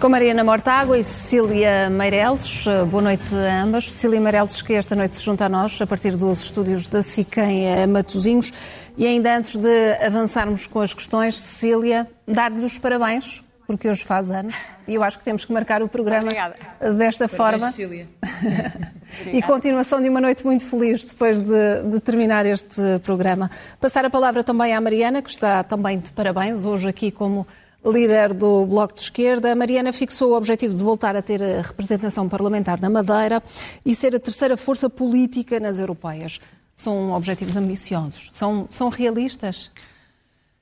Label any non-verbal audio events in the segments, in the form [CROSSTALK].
Com Mariana Mortágua e Cecília Meireles. Boa noite a ambas. Cecília Meireles, que esta noite se junta a nós, a partir dos estúdios da SICEM a Matosinhos. E ainda antes de avançarmos com as questões, Cecília, dar-lhe os parabéns, porque hoje faz anos. E eu acho que temos que marcar o programa Obrigada. desta Parabéns, forma. Cecília. [LAUGHS] E continuação de uma noite muito feliz depois de, de terminar este programa. Passar a palavra também à Mariana, que está também de parabéns, hoje aqui como líder do Bloco de Esquerda. Mariana fixou o objetivo de voltar a ter a representação parlamentar na Madeira e ser a terceira força política nas europeias. São objetivos ambiciosos. São, são realistas?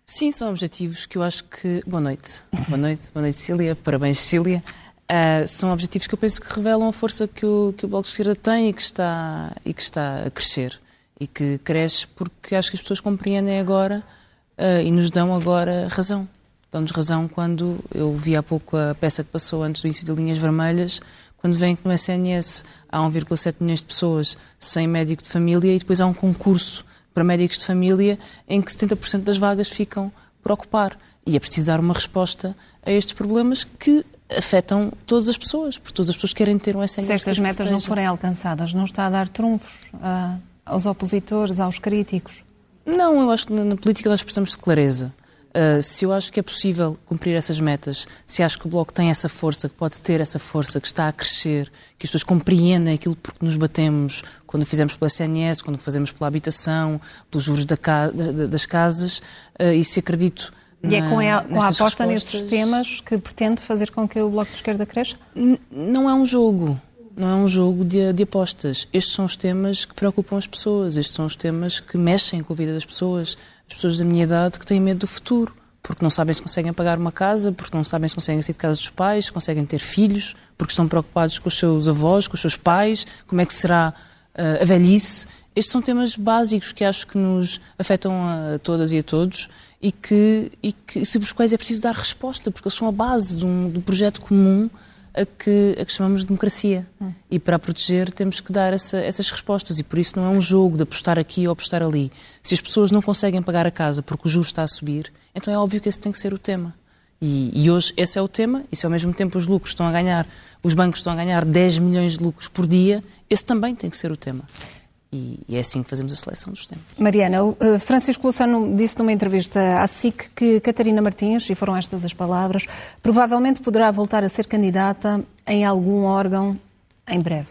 Sim, são objetivos que eu acho que. Boa noite. Boa noite, boa noite, Cecília. Parabéns, Cecília. Uh, são objetivos que eu penso que revelam a força que o, que o Bloco de Esquerda tem e que, está, e que está a crescer. E que cresce porque acho que as pessoas compreendem agora uh, e nos dão agora razão. Dão-nos razão quando eu vi há pouco a peça que passou antes do início de Linhas Vermelhas, quando vem que no SNS há 1,7 milhões de pessoas sem médico de família e depois há um concurso para médicos de família em que 70% das vagas ficam por ocupar. E é preciso dar uma resposta a estes problemas que afetam todas as pessoas, porque todas as pessoas querem ter um SNS. Se estas metas não forem alcançadas, não está a dar trunfos ah, aos opositores, aos críticos? Não, eu acho que na política nós precisamos de clareza. Uh, se eu acho que é possível cumprir essas metas, se acho que o Bloco tem essa força, que pode ter essa força, que está a crescer, que as pessoas compreendem aquilo por que nos batemos quando fizemos pela SNS, quando fazemos pela habitação, pelos juros da ca- da- das casas, uh, e se acredito. E é na- com a, com a aposta respostas- nestes temas que pretende fazer com que o Bloco de Esquerda cresça? N- Não é um jogo. Não é um jogo de, de apostas. Estes são os temas que preocupam as pessoas. Estes são os temas que mexem com a vida das pessoas. As pessoas da minha idade que têm medo do futuro. Porque não sabem se conseguem pagar uma casa, porque não sabem se conseguem sair de casa dos pais, se conseguem ter filhos, porque estão preocupados com os seus avós, com os seus pais, como é que será ah, a velhice. Estes são temas básicos que acho que nos afetam a todas e a todos e que, e que sobre os quais é preciso dar resposta, porque eles são a base de um projeto comum a que, a que chamamos de democracia. E para a proteger temos que dar essa- essas respostas. E por isso não é um jogo de apostar aqui ou apostar ali. Se as pessoas não conseguem pagar a casa porque o juro está a subir, então é óbvio que esse tem que ser o tema. E, e hoje esse é o tema, e se ao mesmo tempo os lucros estão a ganhar, os bancos estão a ganhar 10 milhões de lucros por dia, esse também tem que ser o tema. E, e é assim que fazemos a seleção dos temas. Mariana, o, eh, Francisco Luciano disse numa entrevista à SIC que Catarina Martins, e foram estas as palavras, provavelmente poderá voltar a ser candidata em algum órgão em breve.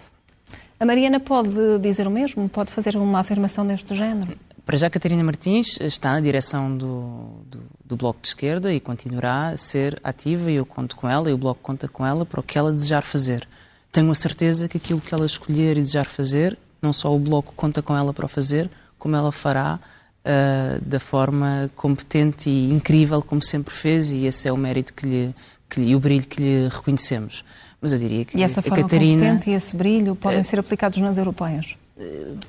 A Mariana pode dizer o mesmo? Pode fazer uma afirmação deste género? Para já, Catarina Martins está na direção do, do, do Bloco de Esquerda e continuará a ser ativa e eu conto com ela e o Bloco conta com ela para o que ela desejar fazer. Tenho a certeza que aquilo que ela escolher e desejar fazer, não só o Bloco conta com ela para o fazer, como ela fará ah, da forma competente e incrível como sempre fez e esse é o mérito que lhe, que lhe- e o brilho que lhe reconhecemos. Mas eu diria que E essa a forma Catarina... competente e esse brilho podem ser aplicados nas europeias?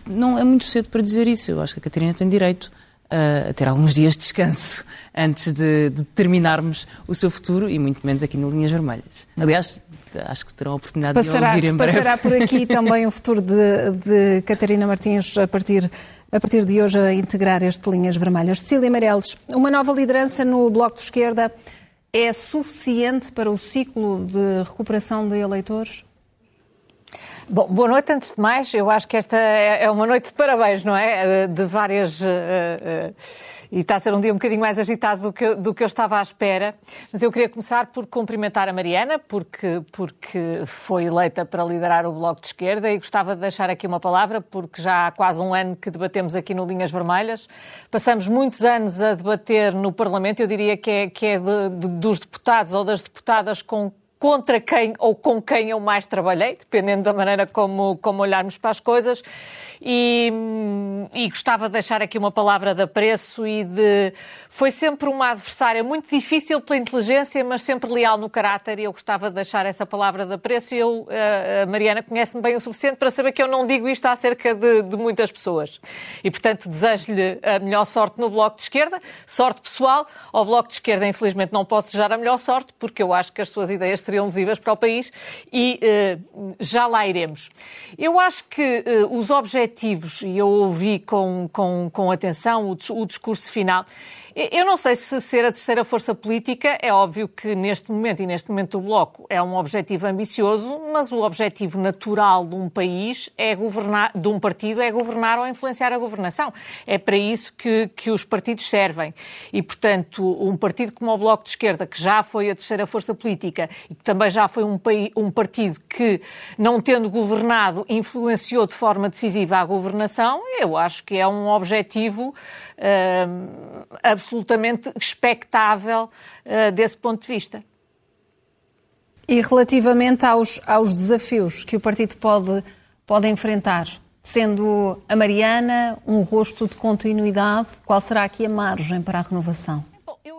Não é muito cedo para dizer isso. Eu acho que a Catarina tem direito uh, a ter alguns dias de descanso [LAUGHS] antes de, de terminarmos o seu futuro e muito menos aqui no Linhas Vermelhas. Aliás, acho que terão a oportunidade de Passará, ouvir em breve. passará por aqui [LAUGHS] também o futuro de, de Catarina Martins a partir, a partir de hoje a integrar este Linhas Vermelhas. Cecília Meirelles, uma nova liderança no Bloco de Esquerda é suficiente para o ciclo de recuperação de eleitores? Bom, boa noite antes de mais. Eu acho que esta é é uma noite de parabéns, não é? De várias. eh, eh, e está a ser um dia um bocadinho mais agitado do que, do que eu estava à espera. Mas eu queria começar por cumprimentar a Mariana, porque, porque foi eleita para liderar o Bloco de Esquerda e gostava de deixar aqui uma palavra, porque já há quase um ano que debatemos aqui no Linhas Vermelhas. Passamos muitos anos a debater no Parlamento, eu diria que é, que é de- de- dos deputados ou das deputadas com contra quem ou com quem eu mais trabalhei, dependendo da maneira como, como olharmos para as coisas. E, e gostava de deixar aqui uma palavra de apreço e de. Foi sempre uma adversária muito difícil pela inteligência, mas sempre leal no caráter, e eu gostava de deixar essa palavra de apreço. E eu, eh, a Mariana, conhece-me bem o suficiente para saber que eu não digo isto acerca de, de muitas pessoas. E, portanto, desejo-lhe a melhor sorte no Bloco de Esquerda, sorte pessoal. Ao Bloco de Esquerda, infelizmente, não posso desejar a melhor sorte, porque eu acho que as suas ideias seriam lesivas para o país e uh, já lá iremos. Eu acho que uh, os objetivos, e eu ouvi com, com, com atenção o, o discurso final, eu não sei se ser a terceira força política é óbvio que neste momento e neste momento do Bloco é um objetivo ambicioso, mas o objetivo natural de um país é governar, de um partido é governar ou influenciar a governação. É para isso que, que os partidos servem. E, portanto, um partido como o Bloco de Esquerda, que já foi a terceira força política e que também já foi um, um partido que, não tendo governado, influenciou de forma decisiva a governação, eu acho que é um objetivo uh, absolutamente expectável uh, desse ponto de vista. E relativamente aos, aos desafios que o partido pode, pode enfrentar, sendo a Mariana um rosto de continuidade, qual será aqui a margem para a renovação?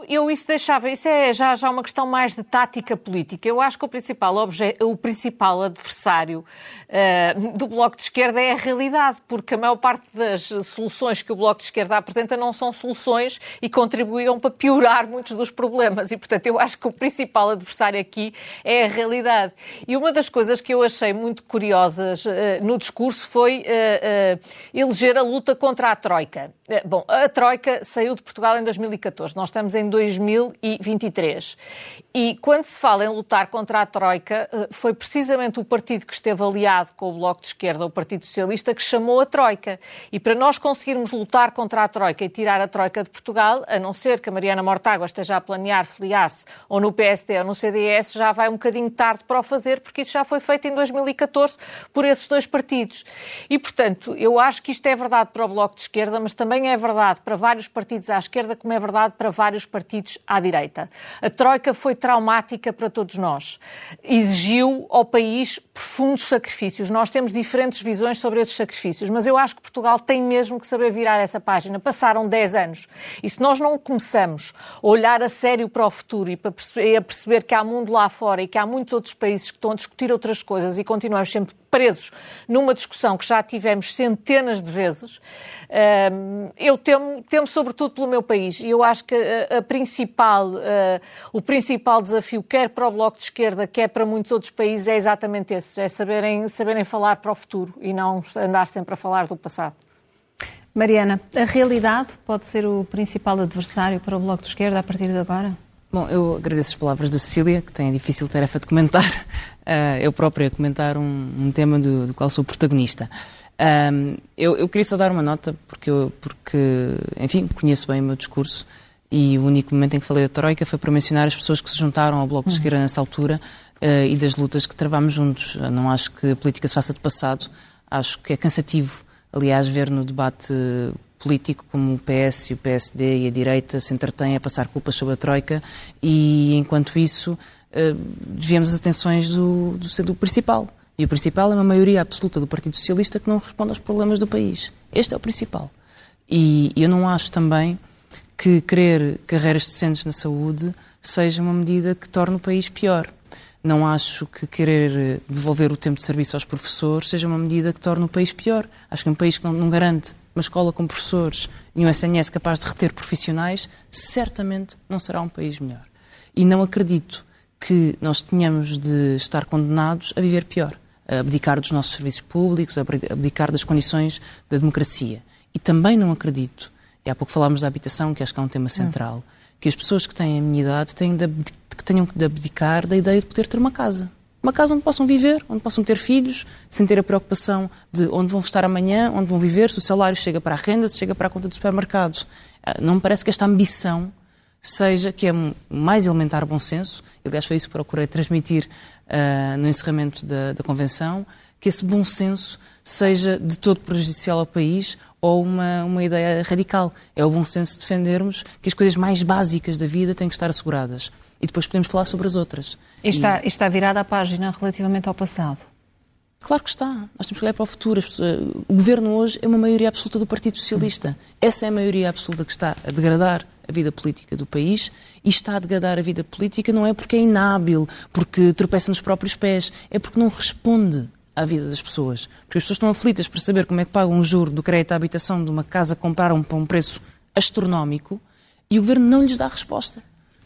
Eu, isso deixava, isso é já, já uma questão mais de tática política. Eu acho que o principal, obje, o principal adversário uh, do Bloco de Esquerda é a realidade, porque a maior parte das soluções que o Bloco de Esquerda apresenta não são soluções e contribuíram para piorar muitos dos problemas. E, portanto, eu acho que o principal adversário aqui é a realidade. E uma das coisas que eu achei muito curiosas uh, no discurso foi uh, eleger a luta contra a Troika. Bom, a Troika saiu de Portugal em 2014. Nós estamos em 2023. E quando se fala em lutar contra a Troika, eh, foi precisamente o partido que esteve aliado com o Bloco de Esquerda, o Partido Socialista, que chamou a Troika. E para nós conseguirmos lutar contra a Troika e tirar a Troika de Portugal, a não ser que a Mariana Mortágua esteja a planear filiar-se ou no PSD ou no CDS, já vai um bocadinho tarde para o fazer, porque isso já foi feito em 2014 por esses dois partidos. E, portanto, eu acho que isto é verdade para o Bloco de Esquerda, mas também é verdade para vários partidos à esquerda, como é verdade para vários partidos à direita. A Troika foi traumática para todos nós. Exigiu ao país profundos sacrifícios. Nós temos diferentes visões sobre esses sacrifícios, mas eu acho que Portugal tem mesmo que saber virar essa página. Passaram 10 anos. E se nós não começamos a olhar a sério para o futuro e a perceber que há mundo lá fora e que há muitos outros países que estão a discutir outras coisas e continuamos sempre presos numa discussão que já tivemos centenas de vezes, eu temo, temo sobretudo pelo meu país. E eu acho que a, a principal, uh, o principal desafio, quer para o Bloco de Esquerda, quer para muitos outros países, é exatamente esse: é saberem, saberem falar para o futuro e não andar sempre a falar do passado. Mariana, a realidade pode ser o principal adversário para o Bloco de Esquerda a partir de agora? Bom, eu agradeço as palavras da Cecília, que tem a difícil tarefa de comentar. Uh, [LAUGHS] eu própria comentar um, um tema do, do, qual sou protagonista. Um, eu, eu, queria só dar uma nota, porque, eu, porque, enfim, conheço bem o meu discurso e o único momento em que falei da Troika foi para mencionar as pessoas que se juntaram ao Bloco de Esquerda nessa altura uh, e das lutas que travámos juntos. Eu não acho que a política se faça de passado, acho que é cansativo, aliás, ver no debate político como o PS, o PSD e a direita se entretêm a passar culpas sobre a Troika e, enquanto isso, uh, desviamos as atenções do, do, do principal, e o principal é uma maioria absoluta do Partido Socialista que não responde aos problemas do país. Este é o principal. E eu não acho também que querer carreiras decentes na saúde seja uma medida que torne o país pior. Não acho que querer devolver o tempo de serviço aos professores seja uma medida que torne o país pior. Acho que um país que não, não garante uma escola com professores e um SNS capaz de reter profissionais, certamente não será um país melhor. E não acredito que nós tenhamos de estar condenados a viver pior abdicar dos nossos serviços públicos, abdicar das condições da democracia. E também não acredito, e há pouco falámos da habitação, que acho que é um tema central, que as pessoas que têm a minha idade têm de, que tenham de abdicar da ideia de poder ter uma casa. Uma casa onde possam viver, onde possam ter filhos, sem ter a preocupação de onde vão estar amanhã, onde vão viver, se o salário chega para a renda, se chega para a conta do supermercado. Ah, não me parece que esta ambição seja, que é mais elementar bom senso, aliás foi isso que procurei transmitir uh, no encerramento da, da, Convenção, que esse bom senso seja de todo prejudicial ao país ou uma, uma ideia radical. É o bom senso defendermos que as coisas mais básicas da vida têm que estar asseguradas. E depois podemos falar sobre as outras. E está, e... está virada a página relativamente ao passado? Claro que está. Nós temos que olhar para o futuro. O governo hoje é uma maioria absoluta do Partido Socialista. Essa é a maioria absoluta que está a degradar a vida política do país e está a degradar a vida política não é porque é inábil, porque tropeça nos próprios pés, é porque não responde à vida das pessoas. Porque as pessoas estão aflitas para saber como é que pagam um juro do crédito à habitação de uma casa que compraram para um preço astronómico e o governo não lhes dá resposta.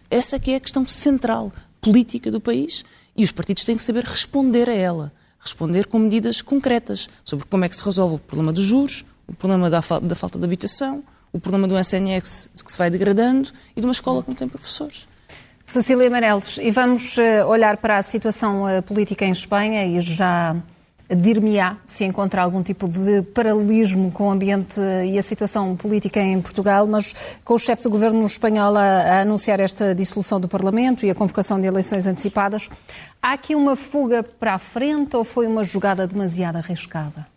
Essa que é a questão central política do país e os partidos têm que saber responder a ela. Responder com medidas concretas sobre como é que se resolve o problema dos juros, o problema da falta de habitação, o problema do SNX que se vai degradando e de uma escola que não tem professores. Cecília Meirelles, e vamos eh, olhar para a situação eh, política em Espanha e já dir-me-á se encontra algum tipo de paralelismo com o ambiente e a situação política em Portugal, mas com o chefe do governo espanhol a, a, anunciar esta dissolução do Parlamento e a convocação de eleições antecipadas, há aqui uma fuga para a frente ou foi uma jogada demasiado arriscada?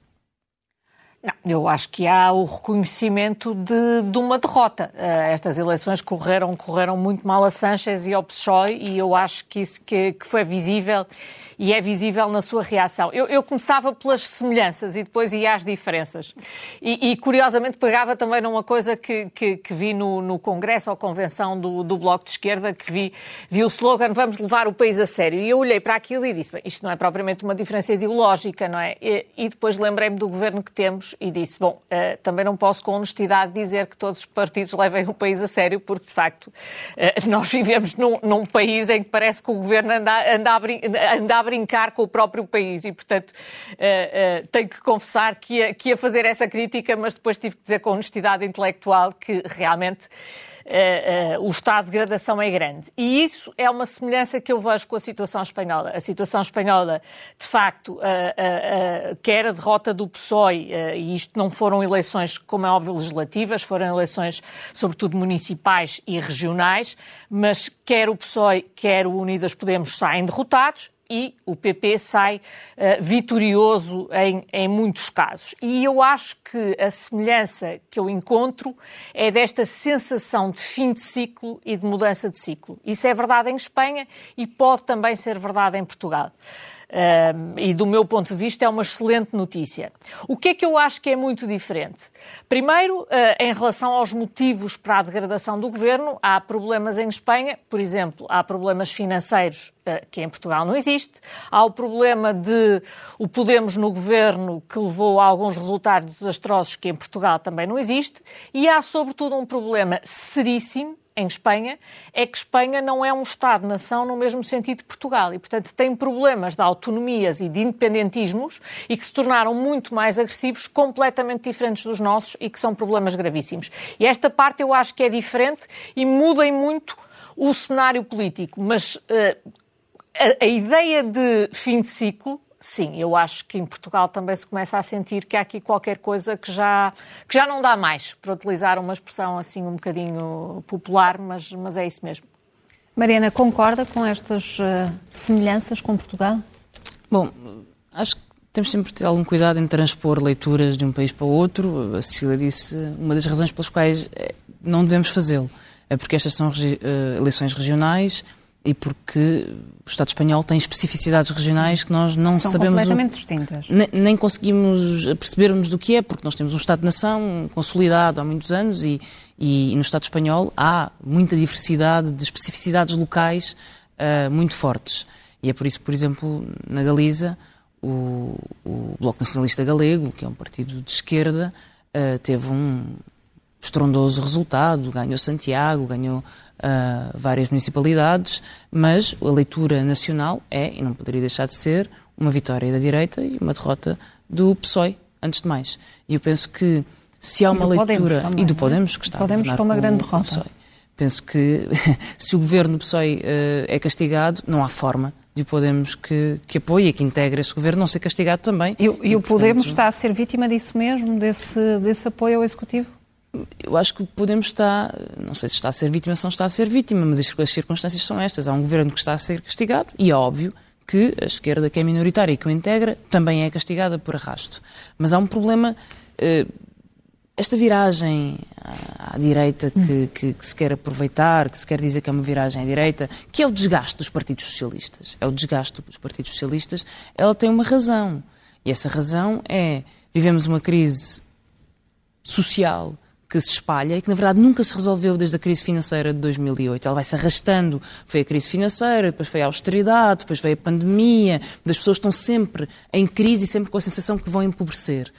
Não, eu acho que há o reconhecimento de, de uma derrota. Uh, estas eleições correram, correram muito mal a Sanchez e ao PSOE e eu acho que isso que, que foi visível e é visível na sua reação. Eu, eu começava pelas semelhanças e depois ia às diferenças. E, e curiosamente pegava também numa coisa que, que, que vi no, no, Congresso ou Convenção do, do, Bloco de Esquerda, que vi, vi o slogan Vamos levar o país a sério. E eu olhei para aquilo e disse, isto não é propriamente uma diferença ideológica, não é? E, e depois lembrei-me do governo que temos e disse, bom, uh, também não posso com honestidade dizer que todos os partidos levem o país a sério, porque de facto uh, nós vivemos num, num, país em que parece que o governo anda, anda, a, anda a brincar com o próprio país e, portanto, uh, tenho que confessar que ia, que ia fazer essa crítica, mas depois tive que dizer com honestidade intelectual que realmente uh, uh, o estado de degradação é grande. E isso é uma semelhança que eu vejo com a situação espanhola. A situação espanhola, de facto, uh, quer a derrota do PSOE, e isto não foram eleições, como é óbvio, legislativas, foram eleições, sobretudo, municipais e regionais, mas quer o PSOE, quer o Unidas Podemos saem derrotados, e o PP sai uh, vitorioso em, em muitos casos. E eu acho que a semelhança que eu encontro é desta sensação de fim de ciclo e de mudança de ciclo. Isso é verdade em Espanha e pode também ser verdade em Portugal. Uh, e do meu ponto de vista é uma excelente notícia. O que é que eu acho que é muito diferente? Primeiro, uh, em relação aos motivos para a degradação do governo, há problemas em Espanha, por exemplo, há problemas financeiros uh, que em Portugal não existe, há o problema de o Podemos no governo que levou a alguns resultados desastrosos que em Portugal também não existe, e há sobretudo um problema seríssimo em Espanha é que Espanha não é um Estado-nação no mesmo sentido de Portugal e, portanto, tem problemas de autonomias e de independentismos e que se tornaram muito mais agressivos, completamente diferentes dos nossos e que são problemas gravíssimos. E esta parte eu acho que é diferente e muda muito o cenário político, mas uh, a, a ideia de fim de ciclo sim, eu acho que em Portugal também se começa a sentir que há aqui qualquer coisa que já, que já não dá mais, para utilizar uma expressão assim um bocadinho popular, mas, mas é isso mesmo. Mariana, concorda com estas uh, semelhanças com Portugal? Bom, acho que temos sempre de ter algum cuidado em transpor leituras de um país para o outro. A Cecília disse uma das razões pelas quais eh, não devemos fazê-lo é porque estas são uh, eleições regionais e porque o Estado espanhol tem especificidades regionais que nós não São sabemos. completamente o, distintas. Nem, nem conseguimos percebermos do que é, porque nós temos um Estado-nação consolidado há muitos anos e, e, e, no Estado espanhol há muita diversidade de especificidades locais uh, muito fortes. E é por isso, por exemplo, na Galiza, o, o Bloco Nacionalista Galego, que é um partido de esquerda, uh, teve um estrondoso resultado, ganhou Santiago, ganhou uh, várias municipalidades, mas a leitura nacional é, e não poderia deixar de ser, uma vitória da direita e uma derrota do PSOE, antes de mais. E eu penso que se há uma leitura. E do é? Podemos, que está Podemos com uma grande derrota. Penso que [LAUGHS] se o governo do PSOE uh, é castigado, não há forma de o Podemos que, que apoie e que integre esse governo não ser castigado também. E, e, e o portanto... Podemos está a ser vítima disso mesmo, desse, desse apoio ao Executivo? Eu acho que Podemos estar, não sei se está a ser vítima ou se não está a ser vítima, mas as circunstâncias são estas. Há um governo que está a ser castigado e é óbvio que a esquerda, que é minoritária e que o integra, também é castigada por arrasto. Mas há um problema. Eh, esta viragem à, direita que, que, que, se quer aproveitar, que se quer dizer que é uma viragem à direita, que é o desgaste dos partidos socialistas, é o desgaste dos partidos socialistas, ela tem uma razão. E essa razão é vivemos uma crise social que se espalha e que, na verdade, nunca se resolveu desde a crise financeira de 2008. Ela vai se arrastando. Foi a crise financeira, depois foi a austeridade, depois veio a pandemia. As pessoas estão sempre em crise e sempre com a sensação que vão empobrecer.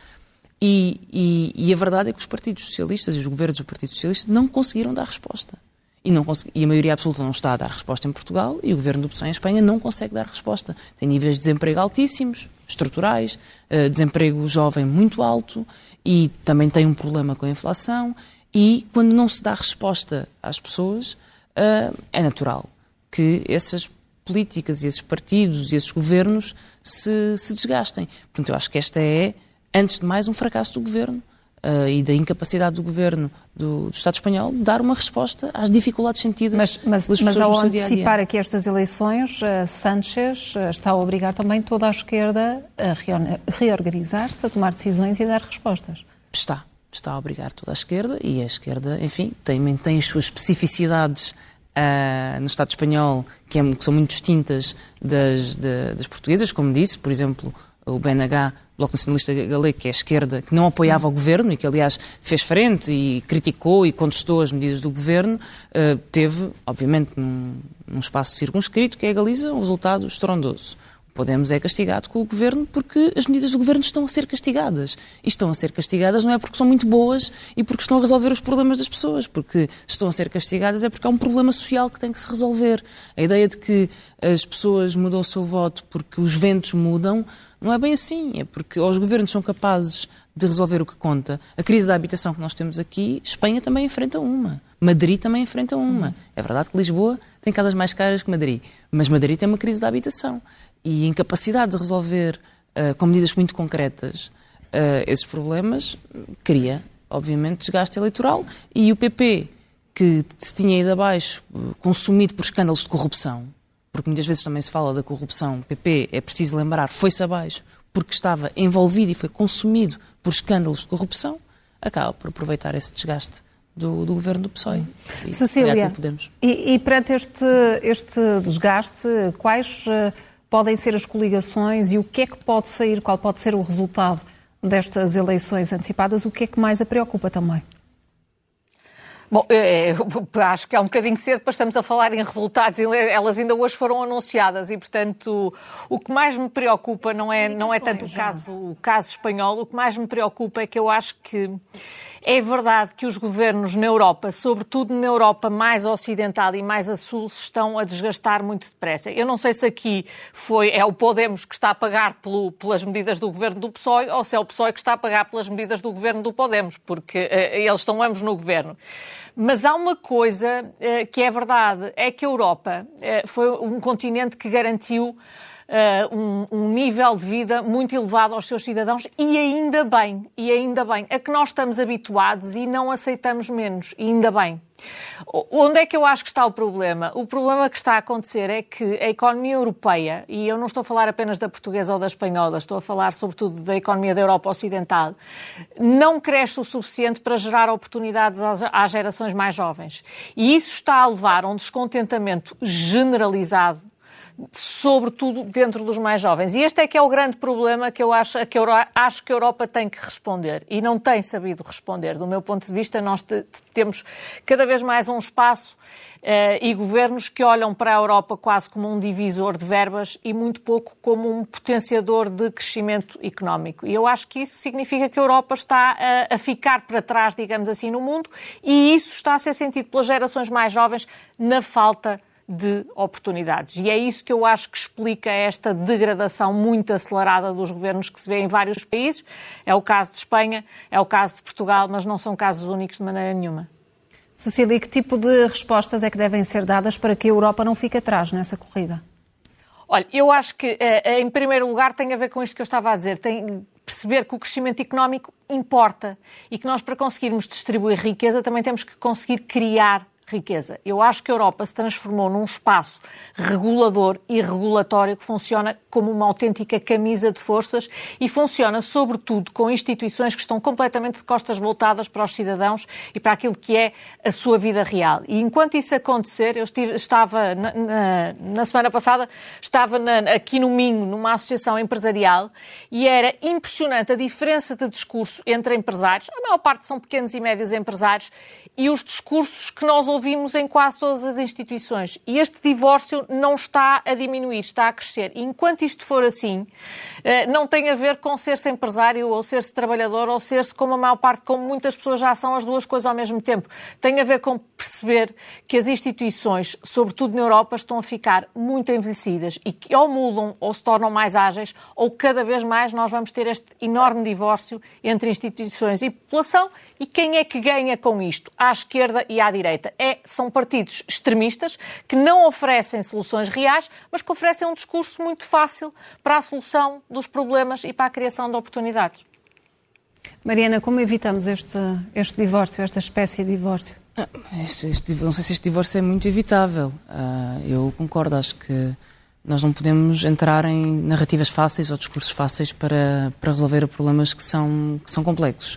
E, e, e a verdade é que os partidos socialistas e os governos dos partidos socialistas não conseguiram dar resposta. E, não e, a maioria absoluta não está a dar resposta em Portugal e o governo do PSOE em Espanha não consegue dar resposta. Tem níveis de desemprego altíssimos, estruturais, uh, desemprego jovem muito alto e também tem um problema com a inflação. E quando não se dá resposta às pessoas, uh, é natural que essas políticas esses partidos esses governos se, se desgastem. Portanto, eu acho que esta é, antes de mais, um fracasso do governo uh, e da incapacidade do governo do, do, Estado espanhol de dar uma resposta às dificuldades sentidas mas, mas, pelas mas pessoas ao no dia -a -dia. antecipar aqui estas eleições, uh, Sánchez uh, está a obrigar também toda a esquerda a reorganizar-se, a tomar decisões e a dar respostas. Está. Está a obrigar toda a esquerda e a esquerda, enfim, tem, tem as suas especificidades Uh, no Estado espanhol, que, é, que, são muito distintas das, de, das portuguesas, como disse, por exemplo, o BNH, Bloco Nacionalista Galego, que é a esquerda, que não apoiava o governo e que, aliás, fez frente e criticou e contestou as medidas do governo, uh, teve, obviamente, num, num, espaço circunscrito, que é a Galiza, um resultado estrondoso. Podemos é castigado com o governo porque as medidas do governo estão a ser castigadas. E estão a ser castigadas não é porque são muito boas e porque estão a resolver os problemas das pessoas, porque estão a ser castigadas é porque há um problema social que tem que se resolver. A ideia de que as pessoas mudam o seu voto porque os ventos mudam não é bem assim. É porque os governos são capazes de resolver o que conta. A crise da habitação que nós temos aqui, Espanha também enfrenta uma. Madrid também enfrenta uma. É verdade que Lisboa tem casas mais caras que Madrid, mas Madrid tem uma crise da habitação e incapacidade de resolver uh, com medidas muito concretas uh, esses problemas cria, obviamente, desgaste eleitoral e o PP, que se tinha ido abaixo, consumido por escândalos de corrupção, porque muitas vezes também se fala da corrupção, o PP, é preciso lembrar, foi-se abaixo porque estava envolvido e foi consumido por escândalos de corrupção, acaba por aproveitar esse desgaste do, do, governo do PSOE. E, Cecília, e, e perante este, este desgaste, quais uh, podem ser as coligações e o que é que pode sair, qual pode ser o resultado destas eleições antecipadas, o que é que mais a preocupa também? Bom, é, acho que é um bocadinho cedo para estamos a falar em resultados, elas ainda hoje foram anunciadas e, portanto, o que mais me preocupa não é, não é tanto o caso, o caso espanhol, o que mais me preocupa é que eu acho que é verdade que os governos na Europa, sobretudo na Europa mais ocidental e mais a sul, se estão a desgastar muito depressa. Eu não sei se aqui foi, é o Podemos que está a pagar pelo, pelas medidas do governo do PSOE ou se é o PSOE que está a pagar pelas medidas do governo do Podemos, porque uh, eles estão ambos no governo. Mas há uma coisa uh, que é verdade, é que a Europa uh, foi um continente que garantiu uh, um, um, nível de vida muito elevado aos seus cidadãos e ainda bem, e ainda bem, a que nós estamos habituados e não aceitamos menos, e ainda bem. Onde é que eu acho que está o problema? O problema que está a acontecer é que a economia europeia, e eu não estou a falar apenas da portuguesa ou da espanhola, estou a falar sobretudo da economia da Europa Ocidental, não cresce o suficiente para gerar oportunidades às gerações mais jovens. E isso está a levar a um descontentamento generalizado sobretudo dentro dos mais jovens. E este é que é o grande problema que eu acho que, Euro, acho que a Europa tem que responder e não tem sabido responder. Do meu ponto de vista, nós te, temos cada vez mais um espaço Uh, e governos que olham para a Europa quase como um divisor de verbas e muito pouco como um potenciador de crescimento económico. E eu acho que isso significa que a Europa está a, a ficar para trás, digamos assim, no mundo, e isso está a ser sentido pelas gerações mais jovens na falta de de oportunidades. E é isso que eu acho que explica esta degradação muito acelerada dos governos que se vê em vários países. É o caso de Espanha, é o caso de Portugal, mas não são casos únicos de maneira nenhuma. Cecília, que tipo de respostas é que devem ser dadas para que a Europa não fique atrás nessa corrida? Olha, eu acho que, eh, em primeiro lugar, tem a ver com isto que eu estava a dizer. Tem perceber que o crescimento económico importa e que nós, para conseguirmos distribuir riqueza, também temos que conseguir criar riqueza. Eu acho que a Europa se transformou num espaço regulador e regulatório que funciona como uma autêntica camisa de forças e funciona, sobretudo, com instituições que estão completamente de costas voltadas para os cidadãos e para aquilo que é a sua vida real. E enquanto isso acontecer, eu estive, estava na, na, na, semana passada, estava na, aqui no Minho, numa associação empresarial, e era impressionante a diferença de discurso entre empresários, a maior parte são pequenos e médios empresários, e os discursos que nós ouvimos em quase todas as instituições. E este divórcio não está a diminuir, está a crescer. E enquanto isto for assim, eh, não tem a ver com ser-se empresário ou ser-se trabalhador ou ser-se, como a maior parte, como muitas pessoas já são, as duas coisas ao mesmo tempo. Tem a ver com perceber que as instituições, sobretudo na Europa, estão a ficar muito envelhecidas e que ou mudam ou se tornam mais ágeis ou cada vez mais nós vamos ter este enorme divórcio entre instituições e população. E quem é que ganha com isto? À esquerda e à direita. São partidos extremistas que não oferecem soluções reais, mas que oferecem um discurso muito fácil para a solução dos problemas e para a criação de oportunidades. Mariana, como evitamos este, este divórcio, esta espécie de divórcio? Ah, este, este, não sei se este divórcio é muito evitável. Uh, eu concordo, acho que nós não podemos entrar em narrativas fáceis ou discursos fáceis para, para resolver problemas que são, que são complexos.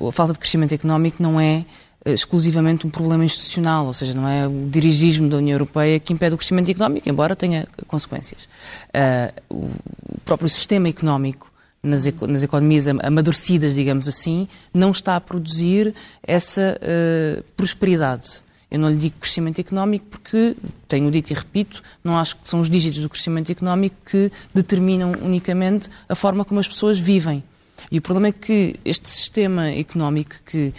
Uh, a falta de crescimento económico não é exclusivamente um problema institucional, ou seja, não é o dirigismo da União Europeia que impede o crescimento económico, embora tenha consequências. Uh, o próprio sistema económico nas, nas, economias amadurecidas, digamos assim, não está a produzir essa uh, prosperidade. Eu não lhe digo crescimento económico porque, tenho dito e repito, não acho que são os dígitos do crescimento económico que determinam unicamente a forma como as pessoas vivem. E o problema é que este sistema económico, que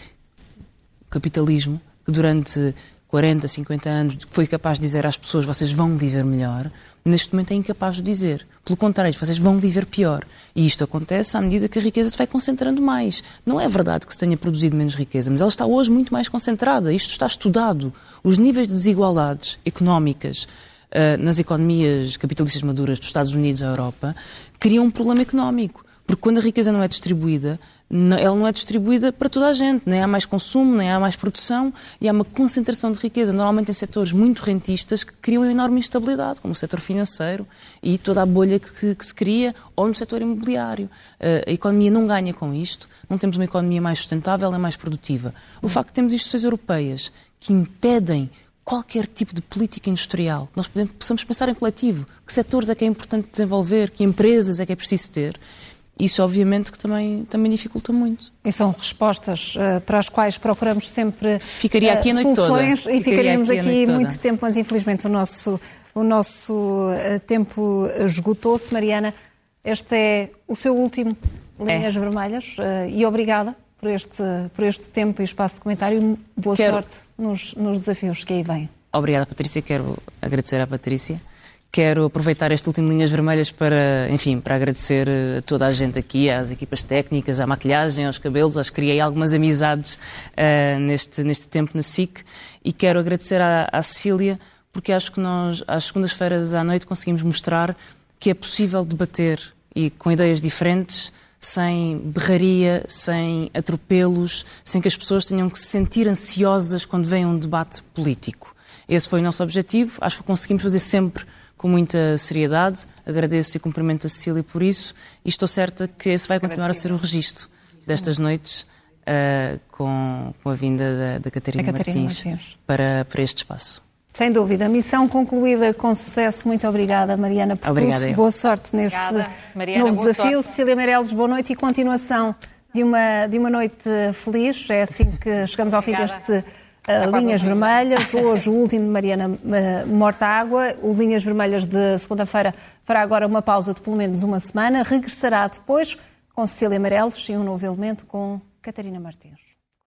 capitalismo, que durante 40, 50 anos foi capaz de dizer às pessoas vocês vão viver melhor, neste momento é incapaz de dizer. Pelo contrário, vocês vão viver pior. E isto acontece à medida que a riqueza se vai concentrando mais. Não é verdade que se tenha produzido menos riqueza, mas ela está hoje muito mais concentrada. Isto está estudado. Os níveis de desigualdades económicas uh, nas economias capitalistas maduras dos Estados Unidos e Europa criam um problema económico. Porque quando a riqueza não é distribuída, ela não é distribuída para toda a gente, nem há mais consumo, nem há mais produção e há uma concentração de riqueza, normalmente em setores muito rentistas que criam enorme instabilidade, como o setor financeiro e toda a bolha que, que se cria, ou no setor imobiliário. Uh, a economia não ganha com isto, não temos uma economia mais sustentável nem mais produtiva. O facto de termos instituições europeias que impedem qualquer tipo de política industrial, nós podemos, possamos pensar em coletivo, que setores é que é importante desenvolver, que empresas é que é preciso ter, isso obviamente que também, também dificulta muito. E são respostas uh, para as quais procuramos sempre Ficaria aqui a noite soluções toda. e ficaríamos aqui, aqui muito tempo, mas infelizmente o nosso, o nosso uh, tempo esgotou-se. Mariana, este é o seu último Linhas é. Vermelhas uh, e obrigada por este, por este tempo e espaço de comentário. Boa Quero... sorte nos, nos desafios que aí vêm. Obrigada, Patrícia. Quero agradecer à Patrícia Quero aproveitar este último Linhas Vermelhas para, enfim, para agradecer a toda a gente aqui, às equipas técnicas, à maquilhagem, aos cabelos. Acho que criei algumas amizades uh, neste, neste tempo na SIC. E quero agradecer à, à Cecília, porque acho que nós, às segundas-feiras à noite, conseguimos mostrar que é possível debater e com ideias diferentes, sem berraria, sem atropelos, sem que as pessoas tenham que se sentir ansiosas quando vem um debate político. Esse foi o nosso objetivo. Acho que conseguimos fazer sempre com muita seriedade. Agradeço e cumprimento a Cecília por isso e estou certa que esse vai continuar a ser o registro destas noites uh, com, com, a vinda da, da Catarina, Catarina Martins, Martins, Para, para este espaço. Sem dúvida. Missão concluída com sucesso. Muito obrigada, Mariana, por obrigada, tudo. Boa sorte neste Mariana, novo desafio. Sorte. Cecília Meirelles, boa noite e continuação de uma, de uma noite feliz. É assim que chegamos ao obrigada. fim deste Uh, linhas Vermelhas, [LAUGHS] hoje o último de Mariana uh, Morta Água. O Linhas Vermelhas de segunda-feira fará agora uma pausa de pelo menos uma semana. Regressará depois com Cecília Amarelos e um novo elemento com Catarina Martins.